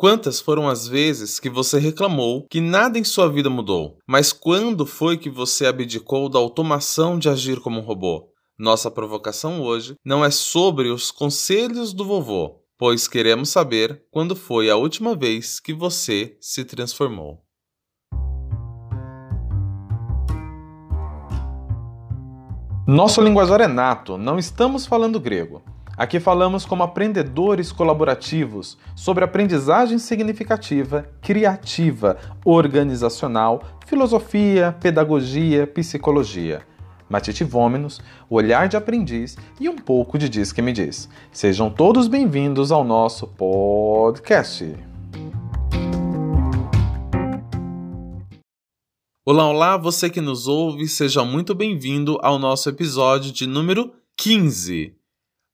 Quantas foram as vezes que você reclamou que nada em sua vida mudou? Mas quando foi que você abdicou da automação de agir como um robô? Nossa provocação hoje não é sobre os conselhos do vovô, pois queremos saber quando foi a última vez que você se transformou. Nosso linguajar é nato, não estamos falando grego. Aqui falamos como aprendedores colaborativos sobre aprendizagem significativa, criativa, organizacional, filosofia, pedagogia, psicologia. Matite Vômenos, olhar de aprendiz e um pouco de Diz que me diz. Sejam todos bem-vindos ao nosso podcast. Olá, olá, você que nos ouve, seja muito bem-vindo ao nosso episódio de número 15.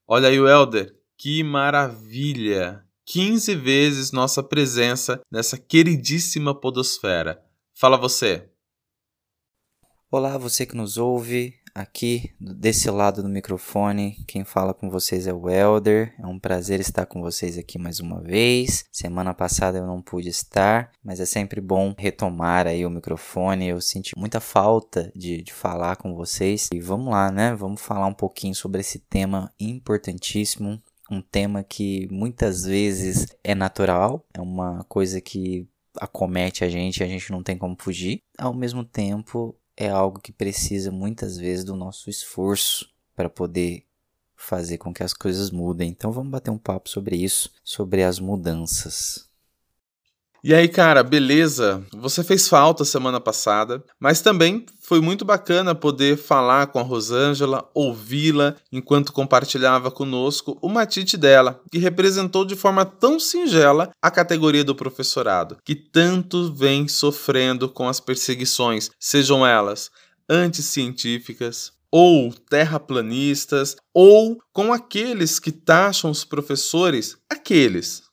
Olha aí o Elder, que maravilha! 15 vezes nossa presença nessa queridíssima podosfera. Fala você. Olá, você que nos ouve. Aqui desse lado do microfone, quem fala com vocês é o Elder. É um prazer estar com vocês aqui mais uma vez. Semana passada eu não pude estar, mas é sempre bom retomar aí o microfone. Eu senti muita falta de, de falar com vocês. E vamos lá, né? Vamos falar um pouquinho sobre esse tema importantíssimo. Um tema que muitas vezes é natural, é uma coisa que acomete a gente, a gente não tem como fugir. Ao mesmo tempo, é algo que precisa muitas vezes do nosso esforço para poder fazer com que as coisas mudem. Então vamos bater um papo sobre isso, sobre as mudanças. E aí, cara, beleza? Você fez falta semana passada, mas também foi muito bacana poder falar com a Rosângela, ouvi-la enquanto compartilhava conosco o matite dela, que representou de forma tão singela a categoria do professorado, que tanto vem sofrendo com as perseguições, sejam elas anticientíficas, ou terraplanistas, ou com aqueles que taxam os professores, aqueles,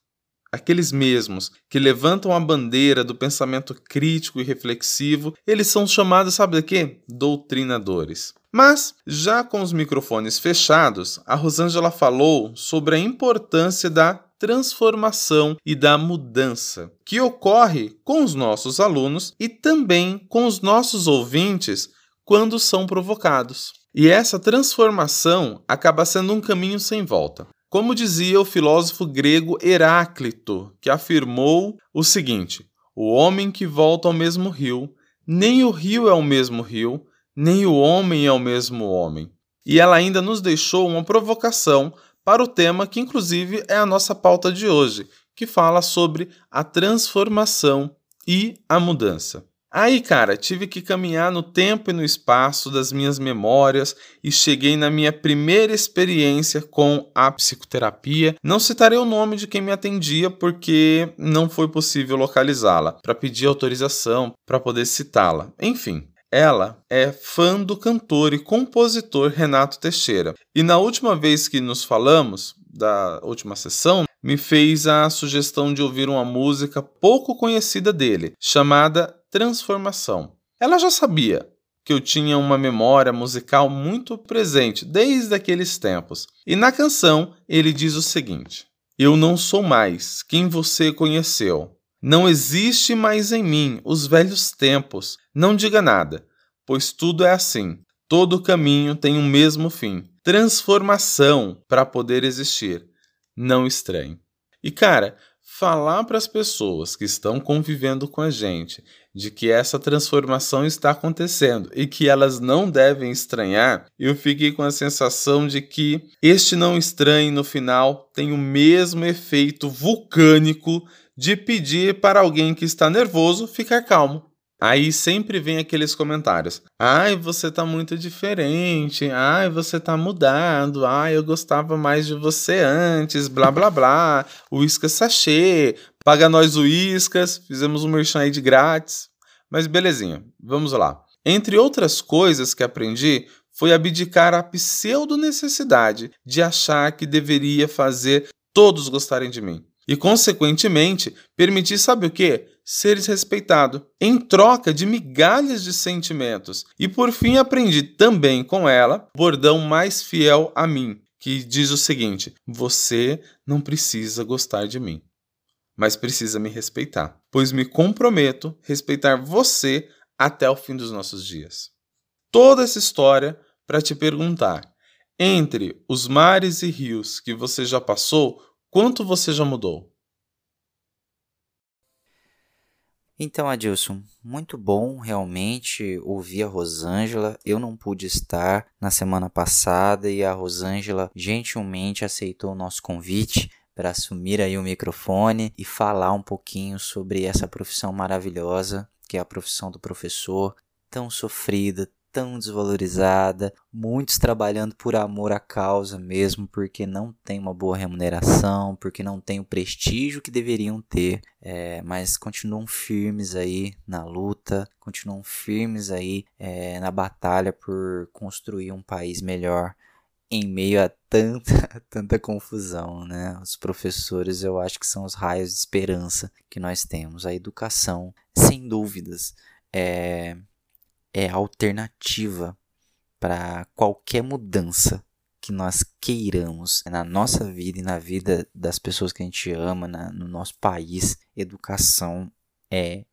aqueles mesmos que levantam a bandeira do pensamento crítico e reflexivo, eles são chamados, sabe de quê? Doutrinadores. Mas, já com os microfones fechados, a Rosângela falou sobre a importância da transformação e da mudança, que ocorre com os nossos alunos e também com os nossos ouvintes quando são provocados. E essa transformação acaba sendo um caminho sem volta. Como dizia o filósofo grego Heráclito, que afirmou o seguinte: o homem que volta ao mesmo rio, nem o rio é o mesmo rio, nem o homem é o mesmo homem. E ela ainda nos deixou uma provocação para o tema que, inclusive, é a nossa pauta de hoje, que fala sobre a transformação e a mudança. Aí, cara, tive que caminhar no tempo e no espaço das minhas memórias e cheguei na minha primeira experiência com a psicoterapia. Não citarei o nome de quem me atendia porque não foi possível localizá-la para pedir autorização para poder citá-la. Enfim, ela é fã do cantor e compositor Renato Teixeira. E na última vez que nos falamos, da última sessão, me fez a sugestão de ouvir uma música pouco conhecida dele, chamada Transformação. Ela já sabia que eu tinha uma memória musical muito presente desde aqueles tempos. E na canção ele diz o seguinte: Eu não sou mais quem você conheceu. Não existe mais em mim os velhos tempos. Não diga nada, pois tudo é assim. Todo caminho tem um mesmo fim transformação para poder existir não estranhe. E cara, falar para as pessoas que estão convivendo com a gente de que essa transformação está acontecendo e que elas não devem estranhar, eu fiquei com a sensação de que este não estranhe no final tem o mesmo efeito vulcânico de pedir para alguém que está nervoso ficar calmo. Aí sempre vem aqueles comentários: "Ai, você tá muito diferente. Ai, você tá mudado. Ai, eu gostava mais de você antes, blá blá blá. Uísca sachê, paga nós uíscas, fizemos um merchan aí de grátis". Mas belezinha, vamos lá. Entre outras coisas que aprendi, foi abdicar a pseudo-necessidade de achar que deveria fazer todos gostarem de mim. E, consequentemente, permitir, sabe o quê? Ser respeitado, em troca de migalhas de sentimentos. E por fim aprendi também com ela o bordão mais fiel a mim, que diz o seguinte: Você não precisa gostar de mim. mas precisa me respeitar, pois me comprometo a respeitar você até o fim dos nossos dias. Toda essa história para te perguntar: entre os mares e rios que você já passou, quanto você já mudou? Então, Adilson, muito bom realmente ouvir a Rosângela. Eu não pude estar na semana passada e a Rosângela gentilmente aceitou o nosso convite para assumir aí o microfone e falar um pouquinho sobre essa profissão maravilhosa que é a profissão do professor, tão sofrida, tão desvalorizada, muitos trabalhando por amor à causa mesmo, porque não tem uma boa remuneração, porque não tem o prestígio que deveriam ter, é, mas continuam firmes aí na luta, continuam firmes aí é, na batalha por construir um país melhor em meio a tanta, tanta confusão, né? Os professores eu acho que são os raios de esperança que nós temos. A educação, sem dúvidas, é é alternativa para qualquer mudança que nós queiramos na nossa vida e na vida das pessoas que a gente ama, na, no nosso país. Educação é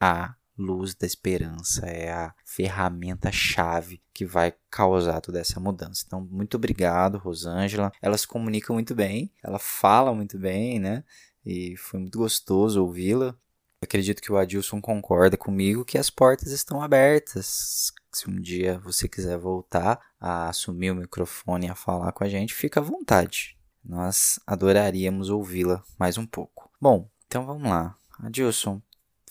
a luz da esperança, é a ferramenta-chave que vai causar toda essa mudança. Então, muito obrigado, Rosângela. Ela se comunica muito bem, ela fala muito bem, né? E foi muito gostoso ouvi-la. Acredito que o Adilson concorda comigo que as portas estão abertas. Se um dia você quiser voltar a assumir o microfone e a falar com a gente, fica à vontade. Nós adoraríamos ouvi-la mais um pouco. Bom, então vamos lá. Adilson,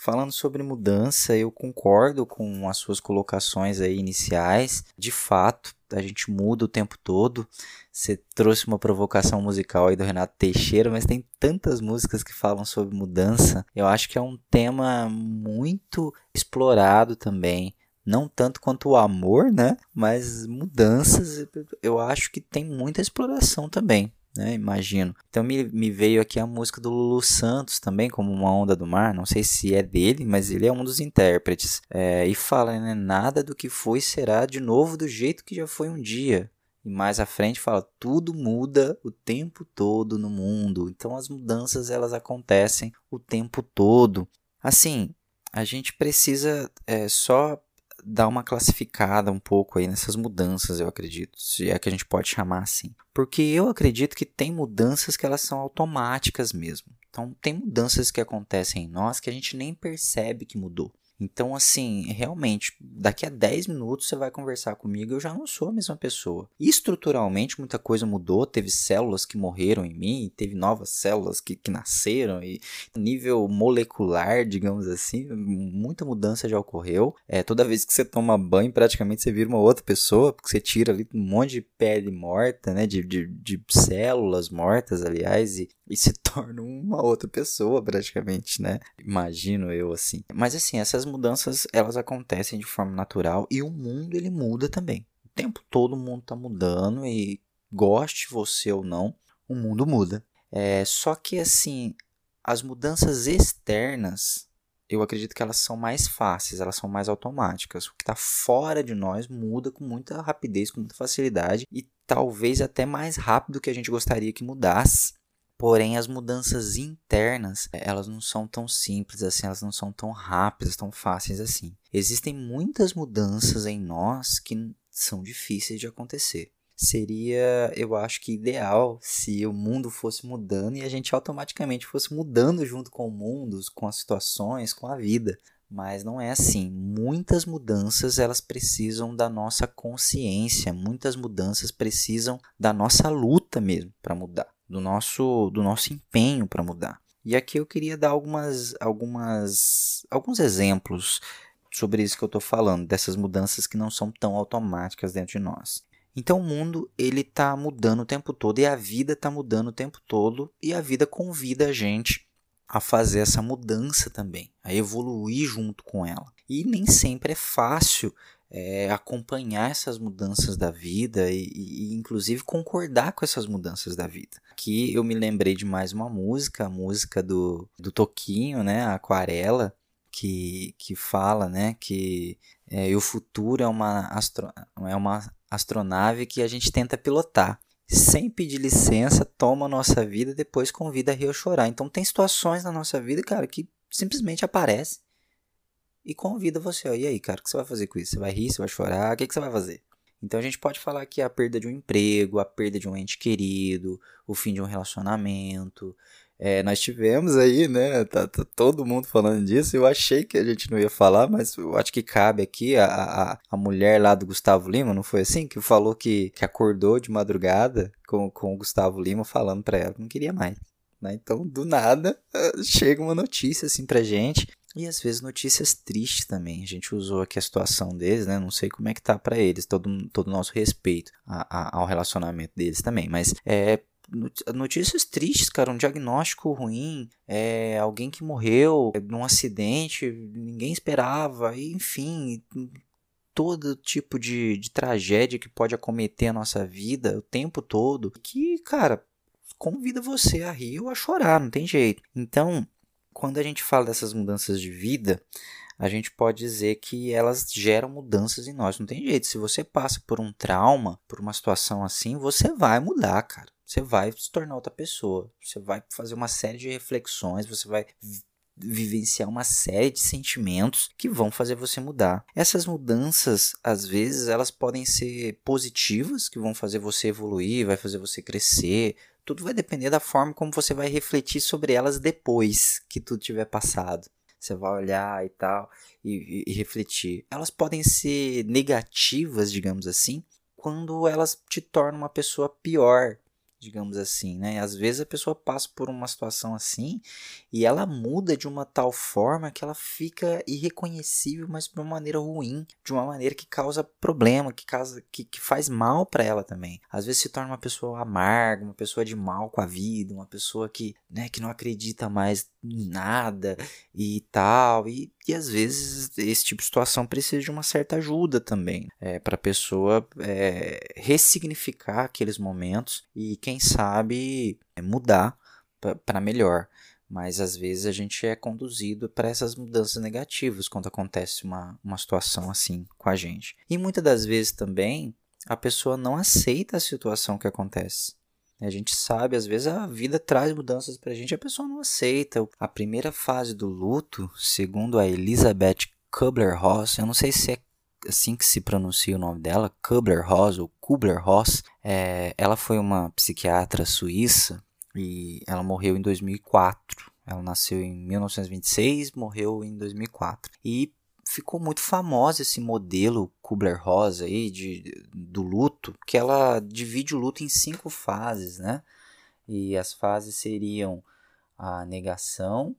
falando sobre mudança, eu concordo com as suas colocações aí iniciais. De fato, a gente muda o tempo todo. Você trouxe uma provocação musical aí do Renato Teixeira, mas tem tantas músicas que falam sobre mudança. Eu acho que é um tema muito explorado também. Não tanto quanto o amor, né? Mas mudanças, eu acho que tem muita exploração também né? Imagino. Então me, me veio aqui a música do Lulu Santos também, como Uma Onda do Mar. Não sei se é dele, mas ele é um dos intérpretes. É, e fala, né? Nada do que foi será de novo do jeito que já foi um dia. E mais à frente fala, tudo muda o tempo todo no mundo. Então as mudanças elas acontecem o tempo todo. Assim, a gente precisa é, só dar uma classificada um pouco aí nessas mudanças, eu acredito, se é que a gente pode chamar assim. Porque eu acredito que tem mudanças que elas são automáticas mesmo. Então, tem mudanças que acontecem em nós que a gente nem percebe que mudou. Então, assim, realmente, daqui a 10 minutos você vai conversar comigo, eu já não sou a mesma pessoa. estruturalmente, muita coisa mudou, teve células que morreram em mim, teve novas células que, que nasceram, e nível molecular, digamos assim, muita mudança já ocorreu. É, toda vez que você toma banho, praticamente você vira uma outra pessoa, porque você tira ali um monte de pele morta, né, de, de, de células mortas, aliás, e, e se torna uma outra pessoa, praticamente, né? Imagino eu assim. Mas assim, essas mudanças elas acontecem de forma natural e o mundo ele muda também. O tempo todo o mundo está mudando e goste você ou não, o mundo muda. É, só que assim, as mudanças externas, eu acredito que elas são mais fáceis, elas são mais automáticas. O que está fora de nós muda com muita rapidez, com muita facilidade e talvez até mais rápido que a gente gostaria que mudasse. Porém, as mudanças internas, elas não são tão simples assim, elas não são tão rápidas, tão fáceis assim. Existem muitas mudanças em nós que são difíceis de acontecer. Seria, eu acho que ideal se o mundo fosse mudando e a gente automaticamente fosse mudando junto com o mundo, com as situações, com a vida. Mas não é assim. Muitas mudanças elas precisam da nossa consciência, muitas mudanças precisam da nossa luta mesmo para mudar do nosso, do nosso empenho para mudar. E aqui eu queria dar algumas, algumas, alguns exemplos sobre isso que eu estou falando, dessas mudanças que não são tão automáticas dentro de nós. Então o mundo ele está mudando o tempo todo e a vida está mudando o tempo todo e a vida convida a gente a fazer essa mudança também, a evoluir junto com ela. E nem sempre é fácil é, acompanhar essas mudanças da vida e, e, inclusive, concordar com essas mudanças da vida. Aqui eu me lembrei de mais uma música, a música do, do Toquinho, né, a Aquarela, que, que fala né, que é, o futuro é uma, astro, é uma astronave que a gente tenta pilotar. sem pedir licença, toma a nossa vida, depois convida a rir ou chorar. Então tem situações na nossa vida, cara, que simplesmente aparece e convida você. Ó, e aí, cara, o que você vai fazer com isso? Você vai rir, você vai chorar? O que, que você vai fazer? Então a gente pode falar que a perda de um emprego, a perda de um ente querido, o fim de um relacionamento, é, nós tivemos aí, né? Tá, tá, todo mundo falando disso. Eu achei que a gente não ia falar, mas eu acho que cabe aqui a, a, a mulher lá do Gustavo Lima, não foi assim? Que falou que, que acordou de madrugada com, com o Gustavo Lima falando pra ela que não queria mais. Né? Então, do nada, chega uma notícia assim pra gente. E às vezes notícias tristes também. A gente usou aqui a situação deles, né? Não sei como é que tá para eles, todo, todo o nosso respeito a, a, ao relacionamento deles também. Mas é notícias tristes, cara, um diagnóstico ruim, é, alguém que morreu num acidente, ninguém esperava, enfim, todo tipo de, de tragédia que pode acometer a nossa vida o tempo todo, que, cara, convida você a rir ou a chorar, não tem jeito. Então, quando a gente fala dessas mudanças de vida, a gente pode dizer que elas geram mudanças em nós. Não tem jeito. Se você passa por um trauma, por uma situação assim, você vai mudar, cara você vai se tornar outra pessoa. Você vai fazer uma série de reflexões, você vai vivenciar uma série de sentimentos que vão fazer você mudar. Essas mudanças, às vezes, elas podem ser positivas, que vão fazer você evoluir, vai fazer você crescer. Tudo vai depender da forma como você vai refletir sobre elas depois que tudo tiver passado. Você vai olhar e tal e, e, e refletir. Elas podem ser negativas, digamos assim, quando elas te tornam uma pessoa pior, digamos assim, né? Às vezes a pessoa passa por uma situação assim e ela muda de uma tal forma que ela fica irreconhecível, mas de uma maneira ruim, de uma maneira que causa problema, que causa que, que faz mal para ela também. Às vezes se torna uma pessoa amarga, uma pessoa de mal com a vida, uma pessoa que, né, que não acredita mais nada e tal. E, e às vezes esse tipo de situação precisa de uma certa ajuda também, é, para a pessoa é, ressignificar aqueles momentos e quem sabe é, mudar para melhor. Mas às vezes a gente é conduzido para essas mudanças negativas quando acontece uma, uma situação assim com a gente. E muitas das vezes também a pessoa não aceita a situação que acontece. A gente sabe, às vezes a vida traz mudanças para a gente, a pessoa não aceita. A primeira fase do luto, segundo a Elizabeth Kubler-Ross, eu não sei se é assim que se pronuncia o nome dela, Kubler-Ross ou Kubler-Ross, é, ela foi uma psiquiatra suíça e ela morreu em 2004. Ela nasceu em 1926, morreu em 2004. E ficou muito famosa esse modelo Kubler-Ross aí de, do luto, que ela divide o luto em cinco fases, né? E as fases seriam a negação,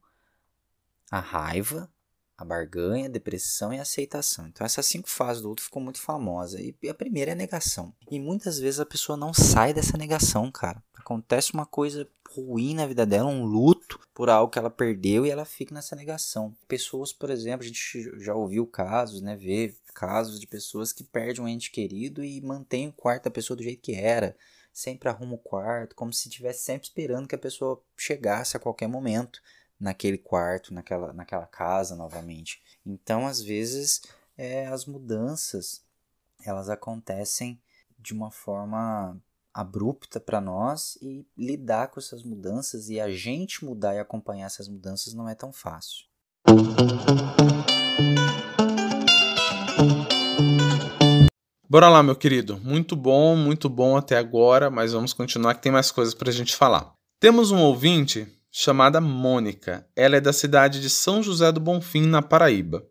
a raiva, a barganha, a depressão e a aceitação. Então essas cinco fases do luto ficou muito famosa. E a primeira é a negação. E muitas vezes a pessoa não sai dessa negação, cara. Acontece uma coisa ruim na vida dela, um luto por algo que ela perdeu e ela fica nessa negação. Pessoas, por exemplo, a gente já ouviu casos, né, vê casos de pessoas que perdem um ente querido e mantém o quarto da pessoa do jeito que era, sempre arruma o quarto, como se estivesse sempre esperando que a pessoa chegasse a qualquer momento naquele quarto, naquela, naquela casa novamente. Então, às vezes, é, as mudanças elas acontecem de uma forma abrupta para nós e lidar com essas mudanças e a gente mudar e acompanhar essas mudanças não é tão fácil. Bora lá, meu querido. Muito bom, muito bom até agora, mas vamos continuar que tem mais coisas para a gente falar. Temos um ouvinte chamada Mônica. Ela é da cidade de São José do Bonfim, na Paraíba.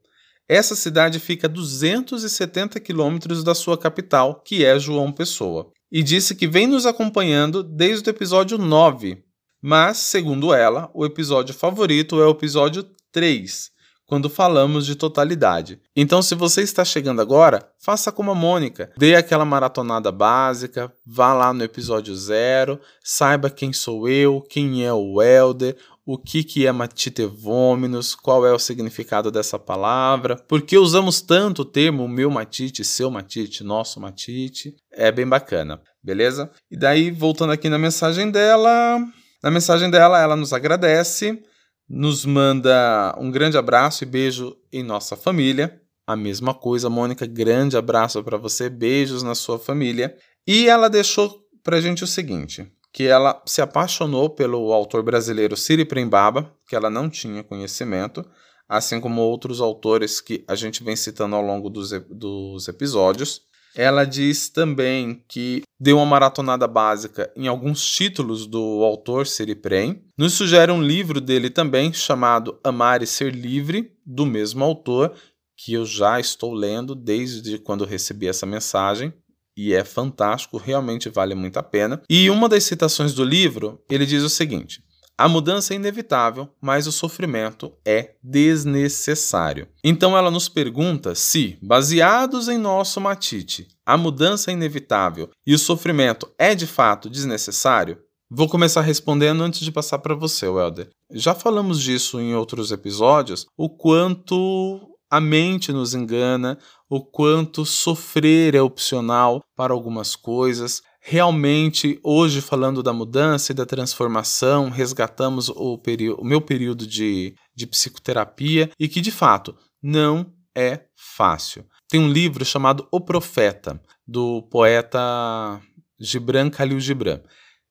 Essa cidade fica a 270 quilômetros da sua capital, que é João Pessoa e disse que vem nos acompanhando desde o episódio 9. Mas, segundo ela, o episódio favorito é o episódio 3, quando falamos de totalidade. Então, se você está chegando agora, faça como a Mônica. Dê aquela maratonada básica, vá lá no episódio 0, saiba quem sou eu, quem é o Elder, o que, que é matitevôminos, qual é o significado dessa palavra, por que usamos tanto o termo meu matite, seu matite, nosso matite. É bem bacana, beleza? E daí, voltando aqui na mensagem dela, na mensagem dela, ela nos agradece, nos manda um grande abraço e beijo em nossa família. A mesma coisa, Mônica, grande abraço para você, beijos na sua família. E ela deixou pra gente o seguinte, que ela se apaixonou pelo autor brasileiro Siri Prembaba, que ela não tinha conhecimento, assim como outros autores que a gente vem citando ao longo dos, dos episódios. Ela diz também que deu uma maratonada básica em alguns títulos do autor Siri Prem. Nos sugere um livro dele também chamado Amar e Ser Livre, do mesmo autor, que eu já estou lendo desde quando recebi essa mensagem e é fantástico, realmente vale muito a pena. E uma das citações do livro, ele diz o seguinte: a mudança é inevitável, mas o sofrimento é desnecessário. Então ela nos pergunta se, baseados em nosso matite, a mudança é inevitável e o sofrimento é de fato desnecessário? Vou começar respondendo antes de passar para você, Welder. Já falamos disso em outros episódios, o quanto a mente nos engana, o quanto sofrer é opcional para algumas coisas. Realmente, hoje, falando da mudança e da transformação, resgatamos o, o meu período de, de psicoterapia e que, de fato, não é fácil. Tem um livro chamado O Profeta, do poeta Gibran Khalil Gibran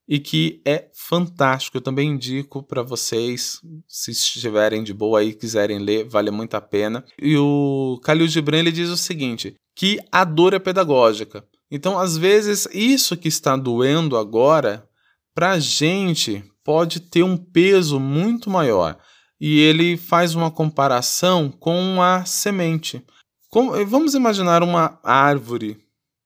e que é fantástico. Eu também indico para vocês, se estiverem de boa aí quiserem ler, vale muito a pena. E o Khalil Gibran ele diz o seguinte, que a dor é pedagógica. Então, às vezes, isso que está doendo agora, para a gente, pode ter um peso muito maior. E ele faz uma comparação com a semente. vamos imaginar uma árvore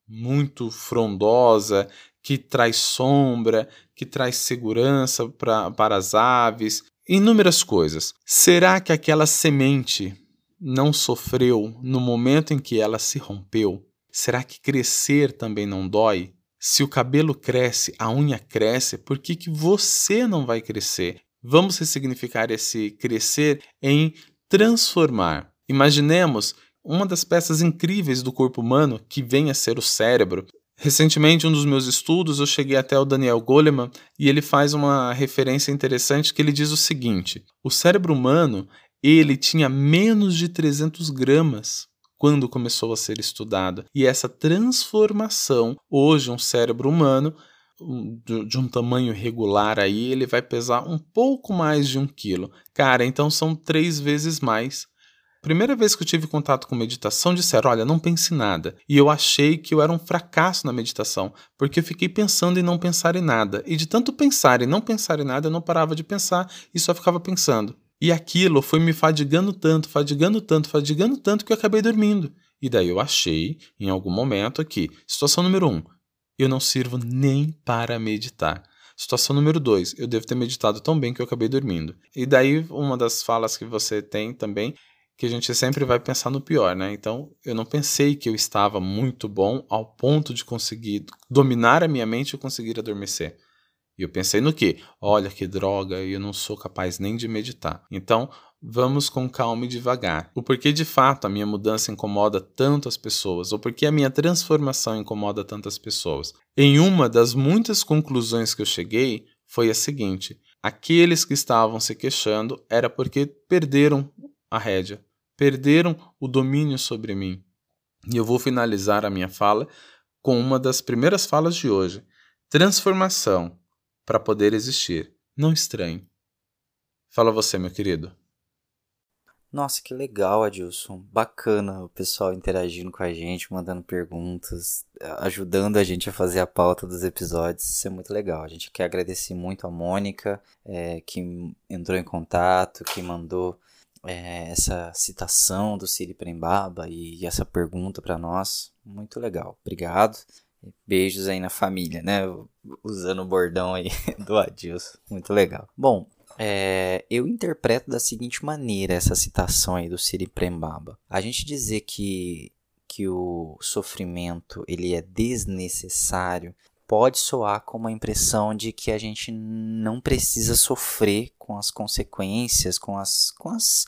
muito frondosa que traz sombra, que traz segurança pra, para as aves, inúmeras coisas. Será que aquela semente não sofreu no momento em que ela se rompeu? Será que crescer também não dói? Se o cabelo cresce, a unha cresce, por que, que você não vai crescer? Vamos ressignificar esse crescer em transformar. Imaginemos uma das peças incríveis do corpo humano, que vem a ser o cérebro, Recentemente, um dos meus estudos, eu cheguei até o Daniel Goleman e ele faz uma referência interessante que ele diz o seguinte: o cérebro humano ele tinha menos de 300 gramas quando começou a ser estudado. E essa transformação, hoje um cérebro humano de um tamanho regular aí, ele vai pesar um pouco mais de um quilo. Cara, então são três vezes mais Primeira vez que eu tive contato com meditação, disseram: Olha, não pense nada. E eu achei que eu era um fracasso na meditação, porque eu fiquei pensando em não pensar em nada. E de tanto pensar e não pensar em nada, eu não parava de pensar e só ficava pensando. E aquilo foi me fadigando tanto, fadigando tanto, fadigando tanto que eu acabei dormindo. E daí eu achei, em algum momento, que situação número um, eu não sirvo nem para meditar. Situação número dois, eu devo ter meditado tão bem que eu acabei dormindo. E daí, uma das falas que você tem também que a gente sempre vai pensar no pior, né? Então, eu não pensei que eu estava muito bom ao ponto de conseguir dominar a minha mente e conseguir adormecer. E eu pensei no quê? Olha que droga, eu não sou capaz nem de meditar. Então, vamos com calma e devagar. O porquê de fato a minha mudança incomoda tanto as pessoas, ou porquê a minha transformação incomoda tantas pessoas. Em uma das muitas conclusões que eu cheguei foi a seguinte: aqueles que estavam se queixando era porque perderam a rédea, perderam o domínio sobre mim. E eu vou finalizar a minha fala com uma das primeiras falas de hoje: transformação para poder existir. Não estranhe. Fala você, meu querido. Nossa, que legal, Adilson. Bacana o pessoal interagindo com a gente, mandando perguntas, ajudando a gente a fazer a pauta dos episódios. Isso é muito legal. A gente quer agradecer muito a Mônica, é, que entrou em contato, que mandou é, essa citação do Siri Prembaba e, e essa pergunta para nós. Muito legal. Obrigado. Beijos aí na família, né? Usando o bordão aí do Adilson. Muito legal. Bom, é, eu interpreto da seguinte maneira essa citação aí do Siri Prembaba. A gente dizer que, que o sofrimento ele é desnecessário pode soar como a impressão de que a gente não precisa sofrer com as consequências, com as, com as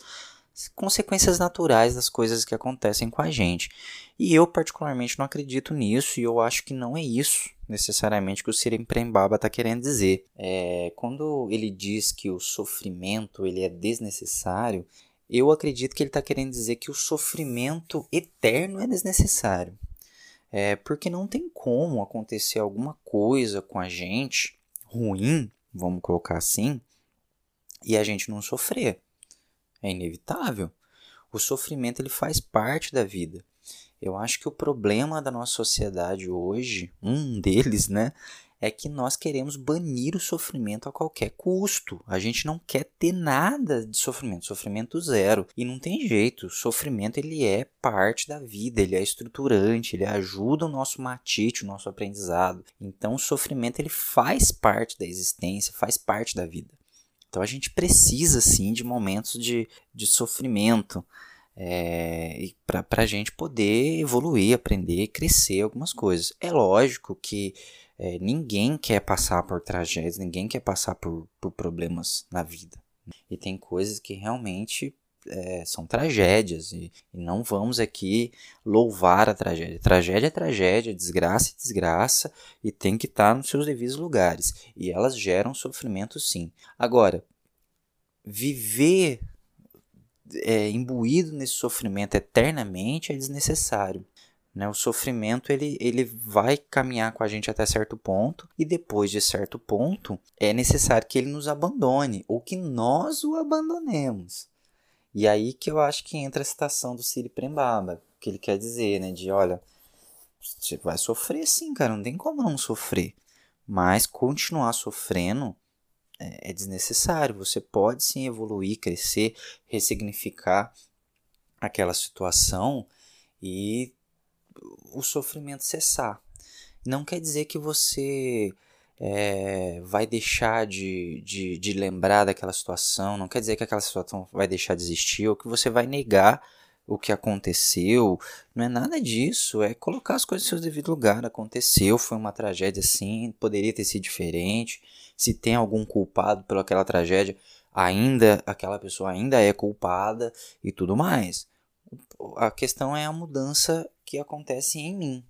consequências naturais das coisas que acontecem com a gente. E eu, particularmente, não acredito nisso e eu acho que não é isso necessariamente que o Siren Prembaba está querendo dizer. É, quando ele diz que o sofrimento ele é desnecessário, eu acredito que ele está querendo dizer que o sofrimento eterno é desnecessário. É porque não tem como acontecer alguma coisa com a gente ruim, vamos colocar assim, e a gente não sofrer. É inevitável. O sofrimento ele faz parte da vida. Eu acho que o problema da nossa sociedade hoje, um deles, né, é que nós queremos banir o sofrimento a qualquer custo. A gente não quer ter nada de sofrimento, sofrimento zero. E não tem jeito, o sofrimento ele é parte da vida, ele é estruturante, ele ajuda o nosso matite, o nosso aprendizado. Então o sofrimento ele faz parte da existência, faz parte da vida. Então a gente precisa sim de momentos de, de sofrimento é, para a gente poder evoluir, aprender, crescer algumas coisas. É lógico que é, ninguém quer passar por tragédias, ninguém quer passar por, por problemas na vida. E tem coisas que realmente é, são tragédias e, e, não vamos aqui louvar a tragédia. Tragédia é tragédia, desgraça é desgraça e tem que estar nos seus devidos lugares. E elas geram sofrimento sim. Agora, viver é, imbuído nesse sofrimento eternamente é desnecessário. Né? O sofrimento ele, ele vai caminhar com a gente até certo ponto e depois de certo ponto é necessário que ele nos abandone ou que nós o abandonemos. E aí que eu acho que entra a citação do Siri Prembaba, que ele quer dizer, né, de olha, você vai sofrer sim, cara, não tem como não sofrer, mas continuar sofrendo é, é desnecessário. Você pode sim evoluir, crescer, ressignificar aquela situação e o sofrimento cessar. Não quer dizer que você é, vai deixar de, de, de lembrar daquela situação, não quer dizer que aquela situação vai deixar de existir ou que você vai negar o que aconteceu. Não é nada disso. É colocar as coisas no seu devido lugar. Aconteceu, foi uma tragédia sim, poderia ter sido diferente. Se tem algum culpado pelaquela tragédia, ainda aquela pessoa ainda é culpada e tudo mais. A questão é a mudança que acontece em mim.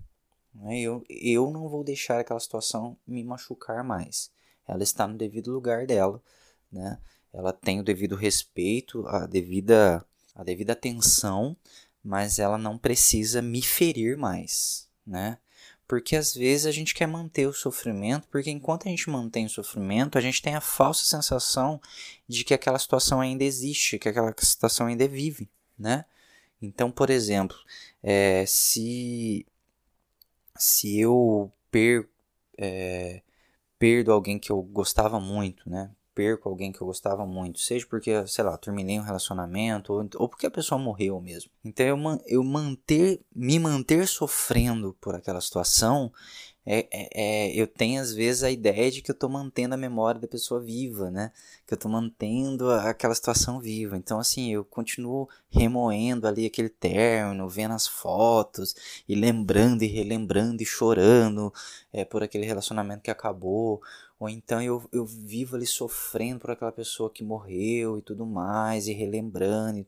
Né? Eu, eu não vou deixar aquela situação me machucar mais. Ela está no devido lugar dela. Né? Ela tem o devido respeito, a devida, a devida atenção, mas ela não precisa me ferir mais. Né? Porque às vezes a gente quer manter o sofrimento, porque enquanto a gente mantém o sofrimento, a gente tem a falsa sensação de que aquela situação ainda existe, que aquela situação ainda é vive, né? Então, por exemplo, é, se, se eu per, é, perdo alguém que eu gostava muito, né? Perco alguém que eu gostava muito, seja porque, sei lá, terminei um relacionamento ou, ou porque a pessoa morreu mesmo. Então, eu, eu manter, me manter sofrendo por aquela situação é, é, é, eu tenho às vezes a ideia de que eu estou mantendo a memória da pessoa viva, né? Que eu estou mantendo aquela situação viva. Então, assim, eu continuo remoendo ali aquele término, vendo as fotos e lembrando e relembrando e chorando é, por aquele relacionamento que acabou. Ou então eu, eu vivo ali sofrendo por aquela pessoa que morreu e tudo mais, e relembrando. E,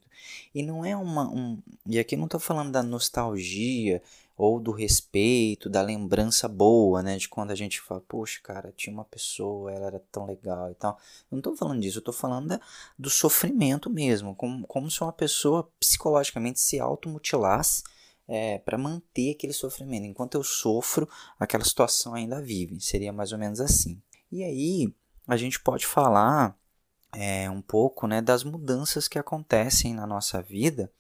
e não é uma. Um, e aqui eu não estou falando da nostalgia ou do respeito, da lembrança boa, né? De quando a gente fala, poxa, cara, tinha uma pessoa, ela era tão legal e tal. Eu não estou falando disso, eu estou falando da, do sofrimento mesmo, como, como se uma pessoa psicologicamente se automutilasse é, para manter aquele sofrimento. Enquanto eu sofro, aquela situação ainda vive. Seria mais ou menos assim. E aí, a gente pode falar é, um pouco né, das mudanças que acontecem na nossa vida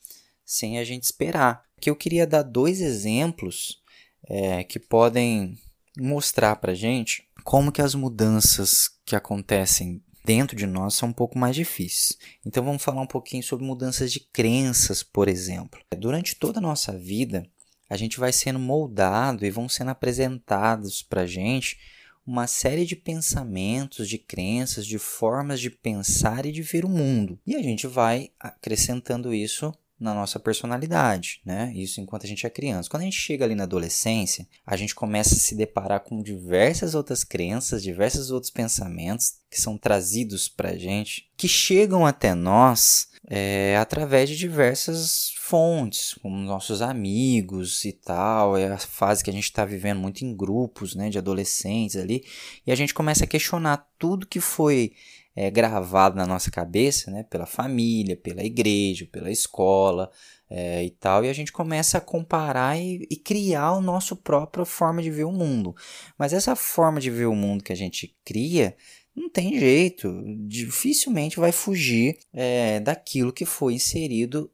sem a gente esperar. Que eu queria dar dois exemplos é, que podem mostrar para gente como que as mudanças que acontecem dentro de nós são um pouco mais difíceis. Então vamos falar um pouquinho sobre mudanças de crenças, por exemplo. Durante toda a nossa vida, a gente vai sendo moldado e vão sendo apresentados para gente uma série de pensamentos, de crenças, de formas de pensar e de ver o mundo. E a gente vai acrescentando isso na nossa personalidade, né? Isso enquanto a gente é criança. Quando a gente chega ali na adolescência, a gente começa a se deparar com diversas outras crenças, diversos outros pensamentos que são trazidos para gente, que chegam até nós é, através de diversas fontes, como nossos amigos e tal. É a fase que a gente está vivendo muito em grupos, né, de adolescentes ali, e a gente começa a questionar tudo que foi é, gravado na nossa cabeça, né, pela família, pela igreja, pela escola é, e tal, e a gente começa a comparar e, e criar a nossa própria forma de ver o mundo. Mas essa forma de ver o mundo que a gente cria não tem jeito, dificilmente vai fugir é, daquilo que foi inserido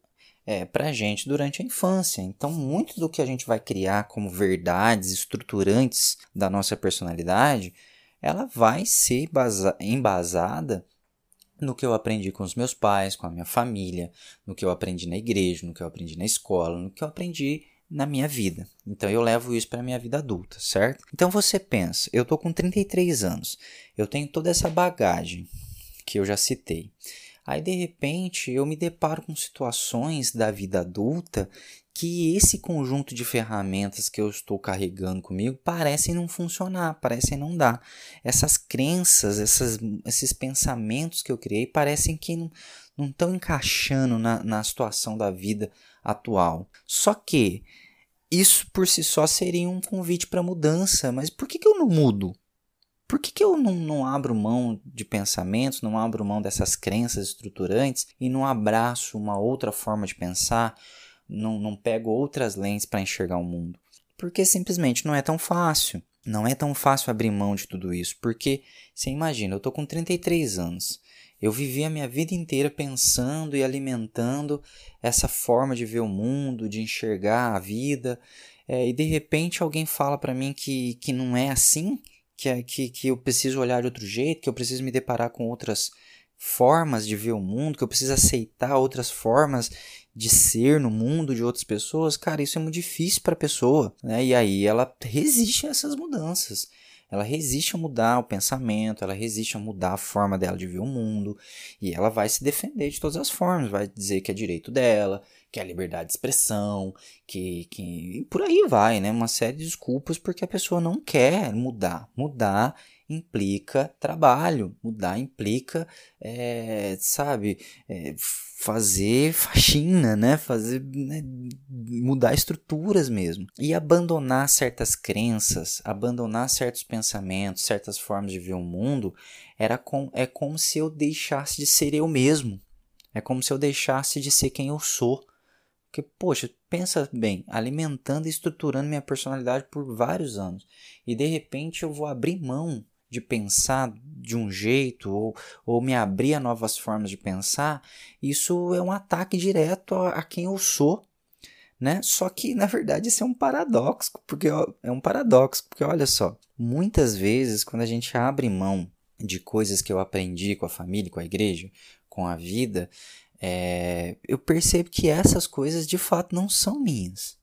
é, para a gente durante a infância. Então, muito do que a gente vai criar como verdades estruturantes da nossa personalidade ela vai ser embasada no que eu aprendi com os meus pais, com a minha família, no que eu aprendi na igreja, no que eu aprendi na escola, no que eu aprendi na minha vida. Então eu levo isso para minha vida adulta, certo? Então você pensa, eu tô com 33 anos, eu tenho toda essa bagagem que eu já citei. Aí de repente eu me deparo com situações da vida adulta que esse conjunto de ferramentas que eu estou carregando comigo parecem não funcionar, parecem não dar. Essas crenças, essas, esses pensamentos que eu criei parecem que não, não estão encaixando na, na situação da vida atual. Só que isso por si só seria um convite para mudança, mas por que, que eu não mudo? Por que, que eu não, não abro mão de pensamentos, não abro mão dessas crenças estruturantes e não abraço uma outra forma de pensar? Não, não pego outras lentes para enxergar o mundo. Porque simplesmente não é tão fácil. Não é tão fácil abrir mão de tudo isso. Porque, você imagina, eu tô com 33 anos. Eu vivi a minha vida inteira pensando e alimentando essa forma de ver o mundo, de enxergar a vida. É, e de repente alguém fala para mim que, que não é assim, que, é, que, que eu preciso olhar de outro jeito, que eu preciso me deparar com outras formas de ver o mundo, que eu preciso aceitar outras formas de ser no mundo de outras pessoas, cara, isso é muito difícil para a pessoa, né? E aí ela resiste a essas mudanças. Ela resiste a mudar o pensamento, ela resiste a mudar a forma dela de ver o mundo, e ela vai se defender de todas as formas, vai dizer que é direito dela, que é liberdade de expressão, que, que e por aí vai, né? Uma série de desculpas porque a pessoa não quer mudar. Mudar implica trabalho, mudar implica, é, sabe, é, fazer faxina, né? Fazer né? mudar estruturas mesmo e abandonar certas crenças, abandonar certos pensamentos, certas formas de ver o mundo, era com, é como se eu deixasse de ser eu mesmo. É como se eu deixasse de ser quem eu sou. Porque, poxa, pensa bem, alimentando e estruturando minha personalidade por vários anos. E de repente eu vou abrir mão de pensar de um jeito ou, ou me abrir a novas formas de pensar, isso é um ataque direto a, a quem eu sou. Né? Só que na verdade isso é um paradoxo, porque é um paradoxo, porque olha só, muitas vezes quando a gente abre mão de coisas que eu aprendi com a família, com a igreja, com a vida, é, eu percebo que essas coisas de fato não são minhas.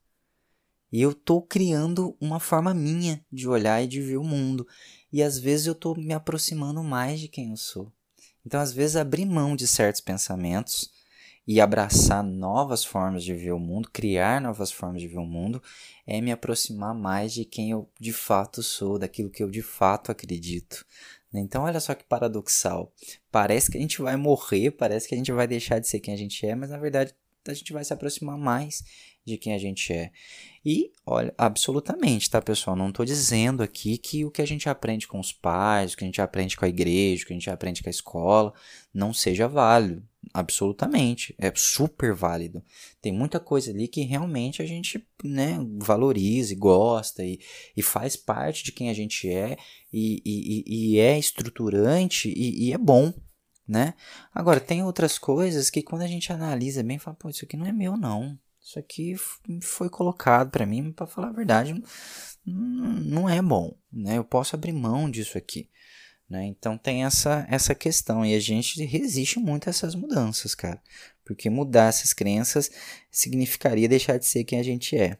E eu estou criando uma forma minha de olhar e de ver o mundo. E às vezes eu estou me aproximando mais de quem eu sou. Então, às vezes, abrir mão de certos pensamentos e abraçar novas formas de ver o mundo, criar novas formas de ver o mundo, é me aproximar mais de quem eu de fato sou, daquilo que eu de fato acredito. Então, olha só que paradoxal. Parece que a gente vai morrer, parece que a gente vai deixar de ser quem a gente é, mas na verdade a gente vai se aproximar mais de quem a gente é. E, olha, absolutamente, tá, pessoal? Não estou dizendo aqui que o que a gente aprende com os pais, o que a gente aprende com a igreja, o que a gente aprende com a escola, não seja válido. Absolutamente. É super válido. Tem muita coisa ali que realmente a gente né, valoriza e gosta e, e faz parte de quem a gente é e, e, e é estruturante e, e é bom né? Agora, tem outras coisas que quando a gente analisa bem, fala, pô, isso aqui não é meu, não. Isso aqui foi colocado para mim, para falar a verdade, não é bom, né? Eu posso abrir mão disso aqui, né? Então tem essa essa questão e a gente resiste muito a essas mudanças, cara. Porque mudar essas crenças significaria deixar de ser quem a gente é.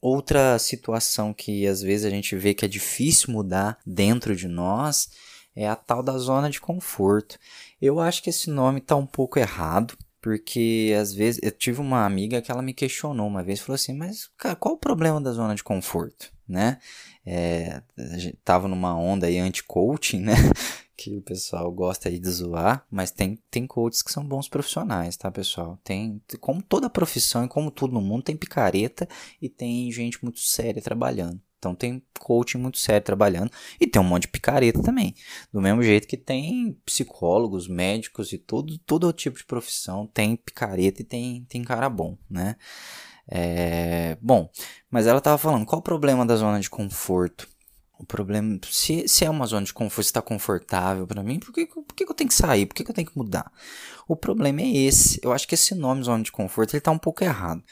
Outra situação que às vezes a gente vê que é difícil mudar dentro de nós é a tal da zona de conforto. Eu acho que esse nome está um pouco errado, porque às vezes eu tive uma amiga que ela me questionou uma vez, falou assim, mas cara, qual o problema da zona de conforto, né? É, a gente tava numa onda aí anti-coaching, né? que o pessoal gosta aí de zoar, mas tem, tem coaches que são bons profissionais, tá, pessoal? Tem, como toda profissão e como tudo no mundo, tem picareta e tem gente muito séria trabalhando Então tem coaching muito sério trabalhando e tem um monte de picareta também. Do mesmo jeito que tem psicólogos, médicos e todo, todo tipo de profissão tem picareta e tem, tem cara bom, né? É, bom, mas ela estava falando, qual o problema da zona de conforto? O problema, se, se é uma zona de conforto, está confortável para mim, por, que, por que, eu tenho que sair? Por que, eu tenho que mudar? O problema é esse. Eu acho que esse nome zona de conforto ele tá um pouco errado.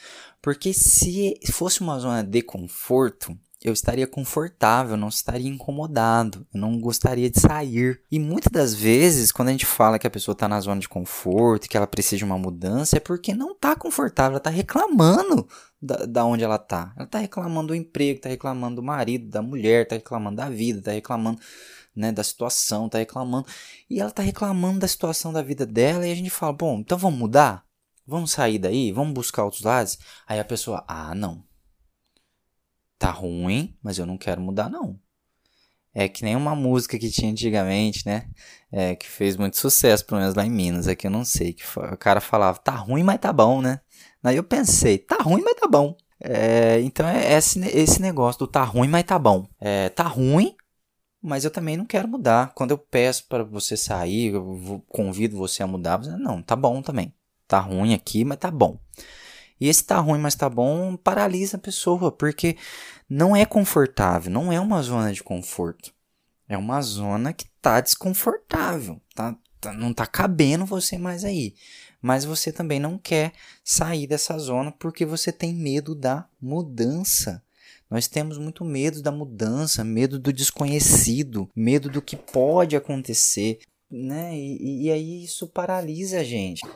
Porque se fosse uma zona de conforto, eu estaria confortável, não estaria incomodado, não gostaria de sair. E muitas das vezes, quando a gente fala que a pessoa está na zona de conforto, que ela precisa de uma mudança, é porque não está confortável, ela está reclamando da, da onde ela está. Ela está reclamando do emprego, está reclamando do marido, da mulher, está reclamando da vida, está reclamando né, da situação, está reclamando. E ela está reclamando da situação da vida dela e a gente fala, bom, então vamos mudar? Vamos sair daí? Vamos buscar outros lados? Aí a pessoa, ah, não tá ruim, mas eu não quero mudar, não. É que nem uma música que tinha antigamente, né? É, que fez muito sucesso, pelo menos lá em Minas, aqui eu não sei. Que o cara falava, tá ruim, mas tá bom, né? Aí eu pensei, tá ruim, mas tá bom. É, então é esse, esse negócio do tá ruim, mas tá bom. É, tá ruim, mas eu também não quero mudar. Quando eu peço para você sair, eu convido você a mudar, você, não, tá bom também. Tá ruim aqui, mas tá bom. E esse tá ruim, mas tá bom, paralisa a pessoa, porque não é confortável, não é uma zona de conforto. É uma zona que tá desconfortável, tá, tá, não tá cabendo você mais aí. Mas você também não quer sair dessa zona porque você tem medo da mudança. Nós temos muito medo da mudança, medo do desconhecido, medo do que pode acontecer, né? E, e aí isso paralisa a gente.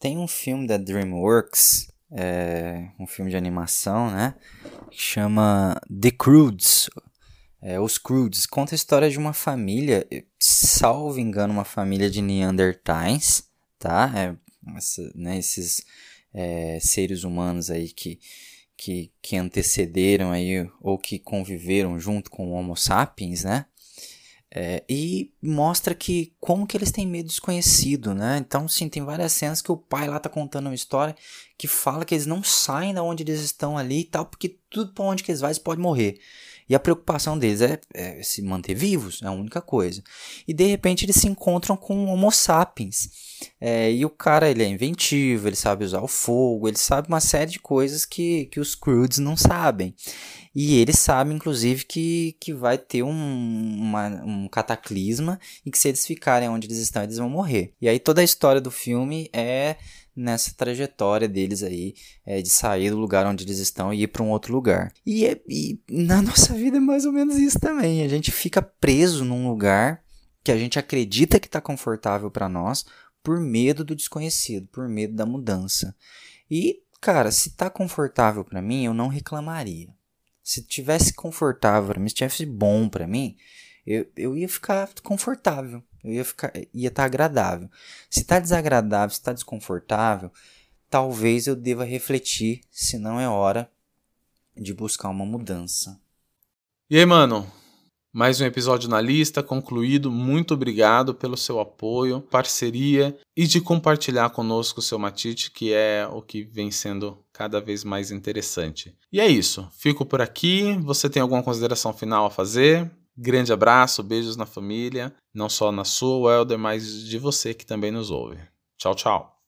Tem um filme da DreamWorks é um filme de animação, né? Que chama The Croods. É, os Croods. Conta a história de uma família, salvo engano, uma família de Neandertais, tá? É, essa, né, esses é, seres humanos aí que, que, que antecederam aí, ou que conviveram junto com o Homo sapiens, né? É, e mostra que como que eles têm medo desconhecido, né? Então, sim, tem várias cenas que o pai lá tá contando uma história que fala que eles não saem da onde eles estão ali e tal, porque tudo para onde que eles vão eles podem morrer. E a preocupação deles é, é, se manter vivos, é a única coisa. E de repente eles se encontram com Homo sapiens. É, e o cara ele é inventivo, ele sabe usar o fogo, ele sabe uma série de coisas que, que os Crudes não sabem. E ele sabe, inclusive, que, que vai ter um, uma, um cataclisma e que se eles ficarem onde eles estão, eles vão morrer. E aí toda a história do filme é nessa trajetória deles aí, é, de sair do lugar onde eles estão e ir para um outro lugar. E, é, e na nossa vida é mais ou menos isso também. A gente fica preso num lugar que a gente acredita que está confortável para nós por medo do desconhecido, por medo da mudança. E, cara, se tá confortável para mim, eu não reclamaria. Se tivesse confortável para mim, se tivesse bom para mim, eu, eu ia ficar confortável. Eu ia ficar ia estar tá agradável. Se está desagradável, se está desconfortável, talvez eu deva refletir se não é hora de buscar uma mudança. E aí, mano? Mais um episódio na lista concluído. Muito obrigado pelo seu apoio, parceria e de compartilhar conosco o seu Matite, que é o que vem sendo cada vez mais interessante. E é isso. Fico por aqui. Você tem alguma consideração final a fazer? Grande abraço, beijos na família, não só na sua, Welder, mas de você que também nos ouve. Tchau, tchau.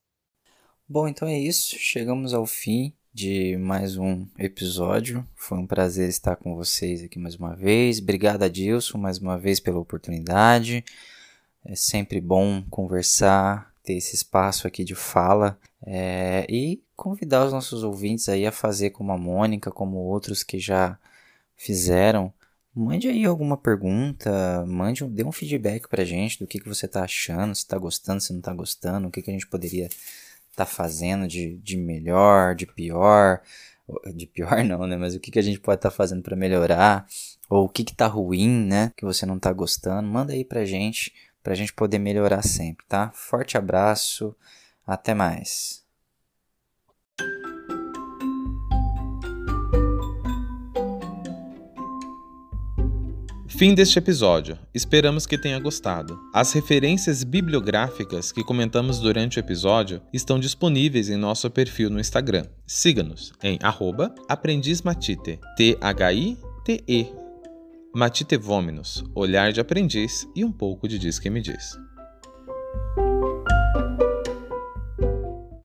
Bom, então é isso. Chegamos ao fim de mais um episódio. Foi um prazer estar com vocês aqui mais uma vez. Obrigado, Adilson, mais uma vez pela oportunidade. É sempre bom conversar, ter esse espaço aqui de fala é, e convidar os nossos ouvintes aí a fazer como a Mônica, como outros que já fizeram. Mande aí alguma pergunta, mande um, dê um feedback pra gente do que, que você tá achando, se tá gostando, se não tá gostando, o que, que a gente poderia tá fazendo de, de melhor, de pior, de pior não, né? Mas o que, que a gente pode estar tá fazendo para melhorar, ou o que que tá ruim, né? Que você não tá gostando, manda aí pra gente, pra gente poder melhorar sempre, tá? Forte abraço, até mais. Fim deste episódio. Esperamos que tenha gostado. As referências bibliográficas que comentamos durante o episódio estão disponíveis em nosso perfil no Instagram. Siga-nos em aprendizmatite, T-H-I TE. Matite Vôminos, Olhar de Aprendiz e um pouco de Diz que Me Diz.